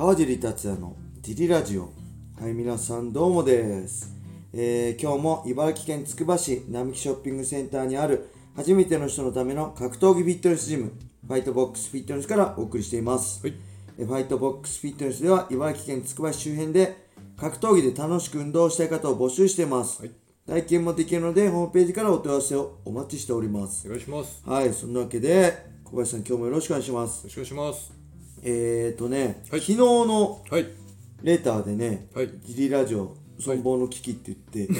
川尻達也のディリラジオ。はい皆さんどうもです、えー今日も茨城県つくば市並木ショッピングセンターにある初めての人のための格闘技フィットネスジムファイトボックスフィットネスからお送りしています、はい。えーファイトボックスフィットネスでは茨城県つくば市周辺で格闘技で楽しく運動したい方を募集しています、はい。体験もできるのでホームページからお問い合わせをお待ちしております。お願いします。はいそんなわけで小林さん今日もよろしくお願いします。よろしくお願いします。えーとね、はい昨日のはい。レターでね、はいギリラジオ存亡の危機って言って、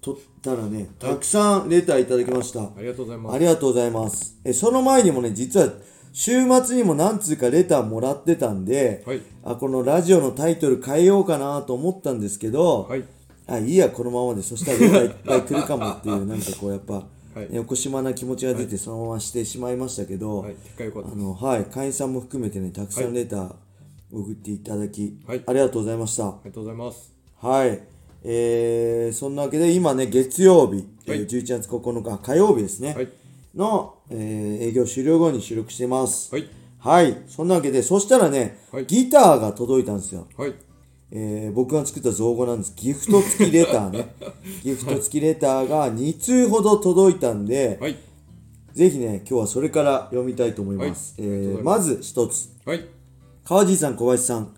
取ったらね、たくさんレターいただきました。ありがとうございます。ありがとうございます。え、その前にもね、実は週末にも何通かレターもらってたんで、はい。あ、このラジオのタイトル変えようかなと思ったんですけど、はい。あ、いいや、このままで、そしたらレターいっぱい来るかもっていう、なんかこうやっぱ、はいね、おこしまな気持ちが出てそのまましてしまいましたけど、はい。あの、はい、会員さんも含めてね、たくさんレター送っていただき、はいありがとうございました。ありがとうございます。はい。えー、そんなわけで、今ね、月曜日、えーはい11月9日、火曜日ですね、はい。の、えー営業終了後に収録しています。はい。はい。そんなわけで、そしたらね、はいギターが届いたんですよ。はい。えー僕が作った造語なんです。ギフト付きレターね。ギフト付きレターが2通ほど届いたんで、はい。ぜひね、今日はそれから読みたいと思います。はいえーままず一つ。はい。川地さん、小林さん、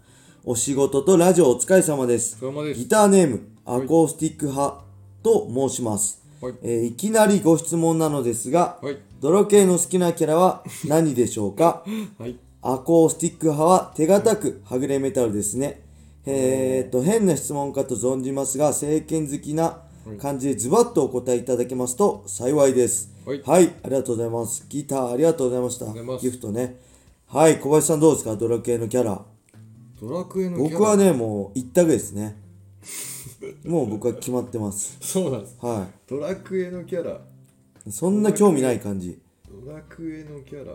お仕事とラジオお疲れ様です。ですギターネーム、アコースティック派と申します。はいえーいきなりご質問なのですが、はい。泥系の好きなキャラは何でしょうか？はい。アコースティック派は手堅くはぐれメタルですね。えーっと、変な質問かと存じますが、政権好きな感じでズバッとお答えいただけますと幸いです。はいありがとうございます。ギターありがとうございました。ギフトね。はい、小林さんどうですか？ドラ系のキャラ。ドラクエのキャラ僕は。ね、もう一択ですね。もう僕は決まってます。そうなんです。はドラクエのキャラ。い。そんな興味ない感じ。ドラクエのキャラ。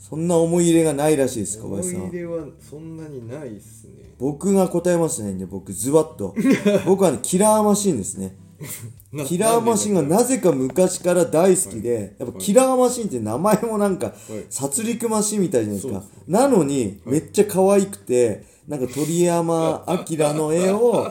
そんな思い入れがないらしいです、小思い林さん入。れはそんなにないっすね。僕が答えますね、僕、ズバッと。僕はね、キラーマシンですね。なキラーマシンがなぜか昔から大好きで、やっぱキラーマシンって名前もなんか、殺戮マシンみたいじゃないですか。なのに、めっちゃ可愛くて、なんか鳥山明の絵を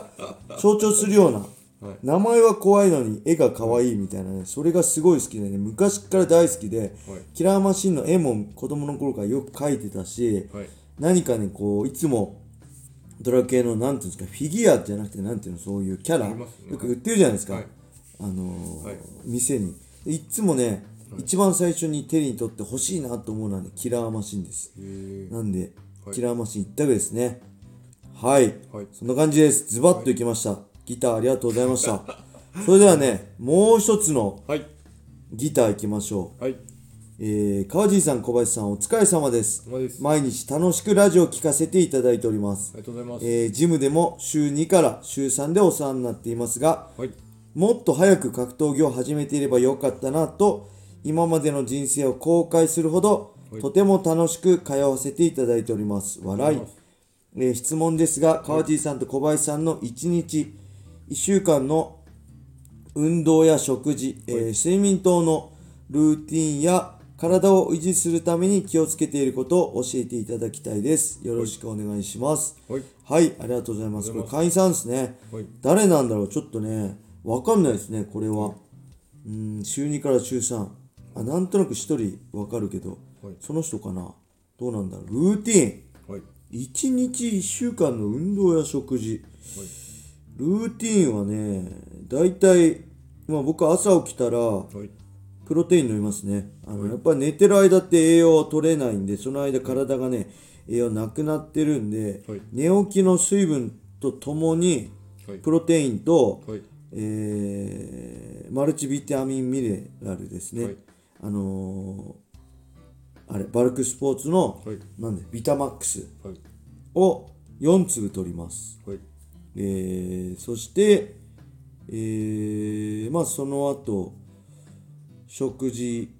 象徴するような、はい名前は怖いのに絵が可愛いみたいなね、それがすごい好きでね、昔から大好きで、はいキラーマシンの絵も子供の頃からよく描いてたし、はい。何かね、こう、いつも、ドラ系の、なんていうんですか、フィギュアじゃなくて、なんていうの、そういうキャラ、ねよく売ってるじゃないですか、はいあのーはい店に。でいっつもね、一番最初に手に取って欲しいなと思うのはね、キラーマシンです。なんで、はいキラーマシン一択ですね。はい。はいそんな感じです。ズバッといきました。ギターありがとうございました。それではね、もう一つのはい。ギターいきましょう。はい。えー、川地さん、小林さん、お疲れ様です。です毎日楽しくラジオを聞かせていただいておりますあ。りがとうございます。えージムでも週2から週3でお世話になっていますが、はい。もっと早く格闘技を始めていればよかったなと、今までの人生を後悔するほど、はいとても楽しく通わせていただいております。笑い。えー質問ですが、川地さんと小林さんの1日、1週間の運動や食事、えー睡眠等のルーティンや体を維持するために気をつけていることを教えていただきたいです。よろしくお願いします。はい。はい、ありがとうございます。これ会員さんですね。はい。誰なんだろう？ちょっとね、わかんないですね、これは。うん、週2から週3。あ、なんとなく1人わかるけど、はいその人かな？どうなんだろう？ルーティン。はい。1日1週間の運動や食事。ルーティンはね、だいたい、まあ僕朝起きたら、はい。プロテイン飲みますね。あの、やっぱ寝てる間って栄養取れないんで、その間体がね、栄養なくなってるんで、はい寝起きの水分とともに、はい。プロテインと、はい。えーマルチビタミンミネラルですね。はいあのーあれ、バルクスポーツの、はい。なんで、ビタマックスはい。を4粒取ります。はい。えーそして、えーまあその後食事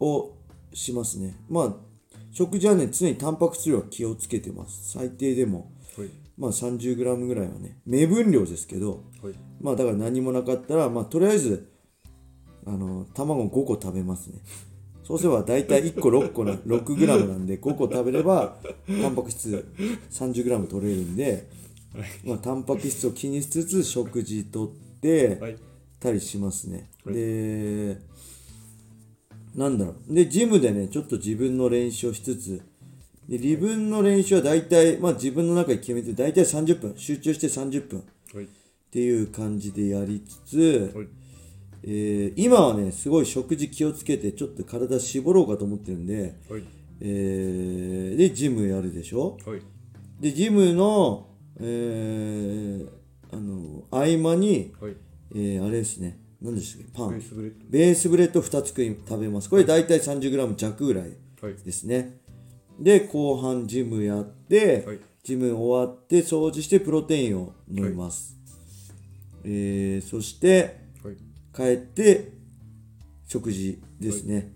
をしますねまあ食事はね常にタンパク質量は気をつけてます最低でもはい。まあ 30g ぐらいはね目分量ですけどはい。まあだから何もなかったらまあとりあえずあの卵5個食べますねそうすれば大体1個6個な 6g なんで5個食べればタンパク質 30g 取れるんで、まあ、タンパク質を気にしつつ食事とってはい。たりしますね、はい。でなんだろう。でジムでねちょっと自分の練習をしつつで自分の練習は大体、まあ、自分の中で決めて大体30分集中して30分はい。っていう感じでやりつつ、はい。えー今はねすごい食事気をつけてちょっと体絞ろうかと思ってるんで、はい。えーでジムやるでしょはい。でジムの,、えーあの合間に、はい。えーあれですね。何でしたっけ？パン。ベースブレッベースブレッド2つ食い食べます。これ大体 30g 弱ぐらいドはい。ですね。で後半ジムやって、はい。ジム終わって掃除してプロテインを飲みます、えーそしてはい。帰って食事ですね、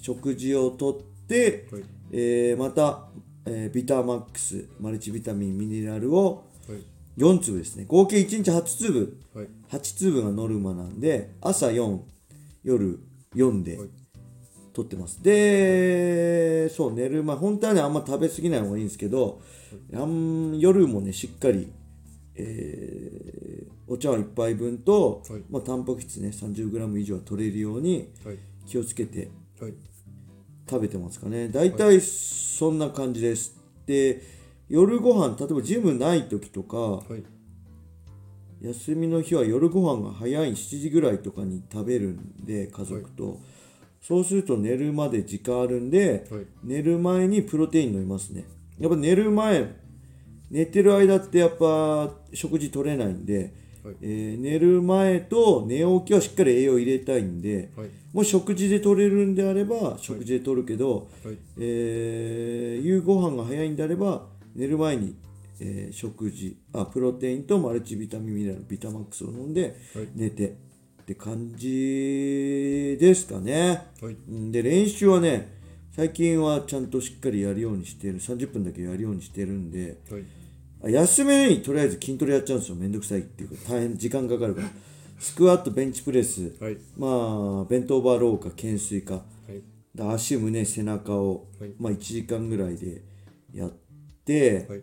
食事をとって、はい。えーまた、えービタマックスマルチビタミンミネラルをはい。4粒ですね。合計1日8粒。はい。8粒がノルマなんで朝4夜4ではい。取ってます。でそう寝る前本当はねあんま食べ過ぎない方がいいんですけどあん夜もねしっかり、えーお茶碗1杯分と、はい。まあ、タンパク質ね 30g 以上は取れるようにはい。気をつけてはい食べてますかね。大体そんな感じです。で夜ご飯例えばジムない時とかはい。休みの日は夜ご飯が早い7時ぐらいとかに食べるんで家族と、そうすると寝るまで時間あるんで、はい。寝る前にプロテイン飲みますね。やっぱ寝る前寝てる間ってやっぱ食事取れないんで、はい。えー寝る前と寝起きはしっかり栄養入れたいんではい。もし食事で取れるんであれば食事で取るけど、はい。えー夕ご飯が早いんであれば寝る前に、えー食事あプロテインとマルチビタミンミネラルビタマックスを飲んではい。寝てって感じですかね、はい。うんで練習はね最近はちゃんとしっかりやるようにしてる。30分だけやるようにしてるんではい。あ休めにとりあえず筋トレやっちゃうんですよ。めんどくさいっていうか大変時間かかるから。スクワットベンチプレス。はい。まあベントオーバーローか懸垂か。はい。で足胸背中を、はい。まあ、1時間ぐらいでやって、はい。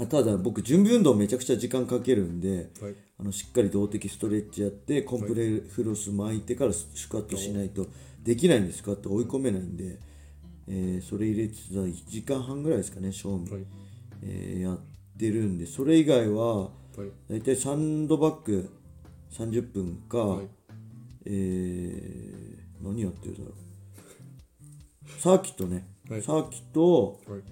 あただ僕準備運動めちゃくちゃ時間かけるんではい。あのしっかり動的ストレッチやってコンプレフロス巻いてからスクワットしないとできないんです。スクワット追い込めないんで、えーそれ入れてた1時間半ぐらいですかね賞味、はいえーやってるんでそれ以外ははい。大体サンドバッグ30分か、はい。えー何やってるだろう。サーキットね、はい。サーキット、はい。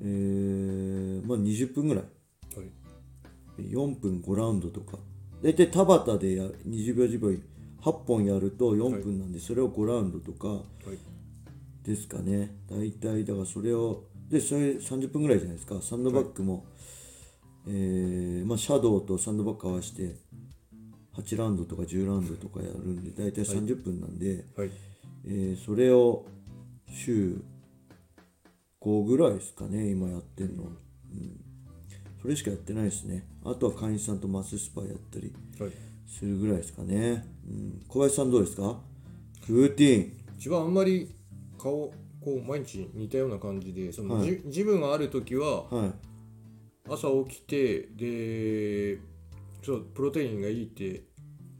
えーまあ、20分ぐらい。はい。4分5ラウンドとか。大体田端でや20秒10秒8本やると4分なんで、それを5ラウンドとかはい。ですかね。大体だからそれをでそれ30分ぐらいじゃないですか。サンドバッグも、えーまあ、シャドウとサンドバッグ合わせて8ラウンドとか10ラウンドとかやるんで大体30分なんで、はい。えーそれを週5ぐらいですかね今やってんの、うん、それしかやってないですね。あとは会員さんとマススパやったりはい。するぐらいですかね、うん、小林さんどうですか？ルーティン。自分はあんまり顔こう毎日似たような感じでその、はい。じジムがある時ははい。朝起きてでちょっとプロテインがいいって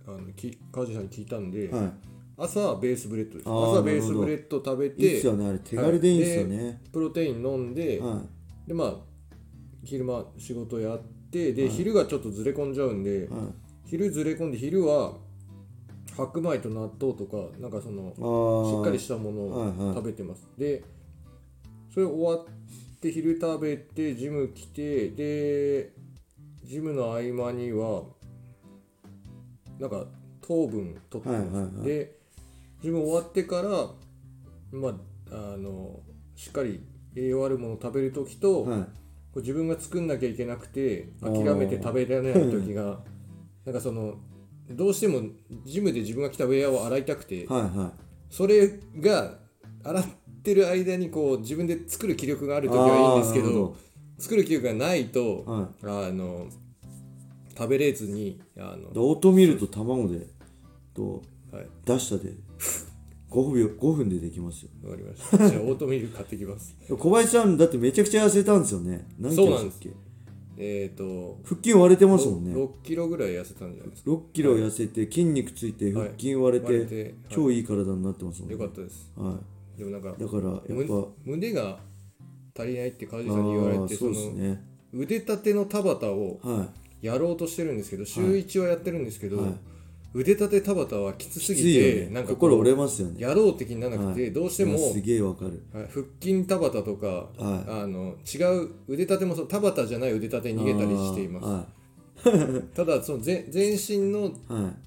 あのき川地さんに聞いたんで、はい。朝ベースブレッドです。朝ベースブレッド食べていいっすよねあれ手軽でいいんですよね、プロテイン飲んで、はでまあ昼間仕事やってで、昼がちょっとずれ込んじゃうんで、昼ずれ込んで昼は白米と納豆とかなんかそのしっかりしたものはいはい。を食べてます、でそれ終わって昼食べてジム来てでジムの合間にはなんか糖分取ってます、はいはいはい。でジム終わってからまああのしっかり栄養あるものを食べる時と、はい。自分が作んなきゃいけなくて諦めて食べられない時が なんかそのどうしてもジムで自分が着たウェアを洗いたくてはいはそれが洗ってる間にこう自分で作る気力がある時はいいんですけど作る気力がないと、はあの食べれずにあの、でオートミールと卵でとはい、出したで。5 5秒5分でできますよ。わかりました。じゃあオートミール買ってきます。小林さんだってめちゃくちゃ痩せたんですよね。何キロそうなんです。っけえっ、と腹筋割れてますもんね。6キロぐらい痩せたんじゃないですか。6キロ痩せて筋肉ついて腹筋割れて、割れてはい。超いい体になってますもんね。よかったです。はでもなんかい、だからやっむぱ胸が足りないって梶あさんに言われーそうてそのですね腕立ての田畑をはやろうとしてるんですけど週1はやってるんですけど、はい腕立て田畑はきつすいぎて、ね。なんか心折れますよね。やろう的にならなくて、はい。どうしてもすげえわかる。はい腹筋田畑とか、はい。あの違う腕立てもそう田畑じゃない腕立てに逃げたりしています。はただその全全身の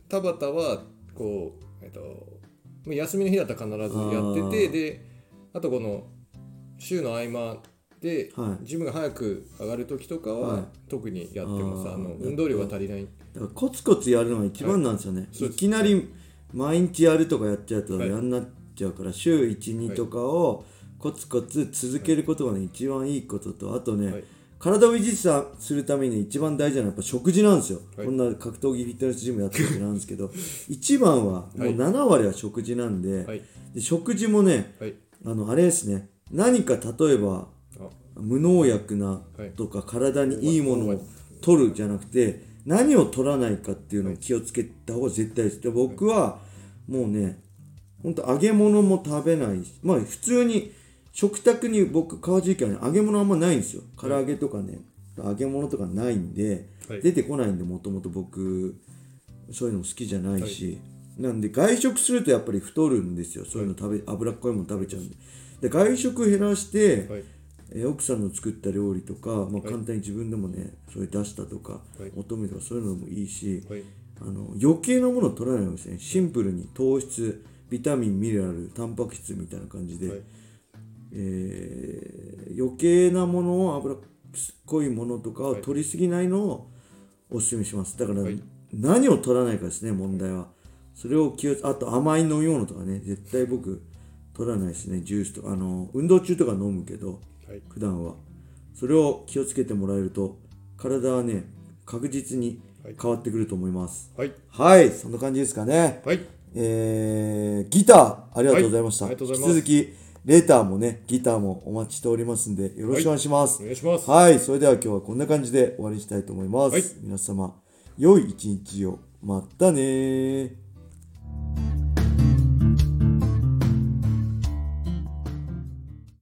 田畑はこう、えっと、休みの日だったら必ずやっててであとこの週の合間で、はい。ジムが早く上がる時とかは、はい。特にやってます。あの運動量が足りない。だからコツコツやるのが一番なんですよね、そうです。いきなり毎日やるとかやっちゃうとはい。やんなっちゃうから、週12とかをコツコツ続けることがね、一番いいこととあとね、はい。体を維持さするために一番大事なのはやっぱ食事なんですよ、はい。こんな格闘技フィットネスジムやってるわけなんですけど 一番はもう7割は食事なんで,、はい。で食事もねはい。あのあれですね。何か例えばあ無農薬なはいとか体にいいものを取るじゃなくて何を取らないかっていうのを気をつけた方が絶対です。で僕はもうねほんと揚げ物も食べないしまあ普通に食卓に僕川尻家はね揚げ物あんまないんですよ。唐揚げとかね揚げ物とかないんで、はい。出てこないんでもともと僕そういうのも好きじゃないし、なんで外食するとやっぱり太るんですよ。そういうの食べ脂っこいもの食べちゃうんで。で外食減らして、はいえー奥さんの作った料理とか、まあ、簡単に自分でもねそれ出したとか、はい。求めとかそういうのもいいし、はい。あの余計なものを取らないわけですね。シンプルに糖質ビタミンミネラルタンパク質みたいな感じで、はい。えー余計なものを脂っこいものとかをはい。取りすぎないのをおすすめします。だから、はい。何を取らないかですね問題は。それを気をあと甘い飲み物とかね絶対僕取らないですね。ジュースとかあの運動中とか飲むけどはい普段は。それを気をつけてもらえると体はね確実に変わってくると思います。はい。はい、そんな感じですかね。はい。えー、ギターありがとうございました、はい。ありがとうございます。引き続きレーターもねギターもお待ちしておりますんでよろしくお願いします。お願いします。はい、それでは今日はこんな感じで終わりにしたいと思います、はい。皆様良い一日を。またねー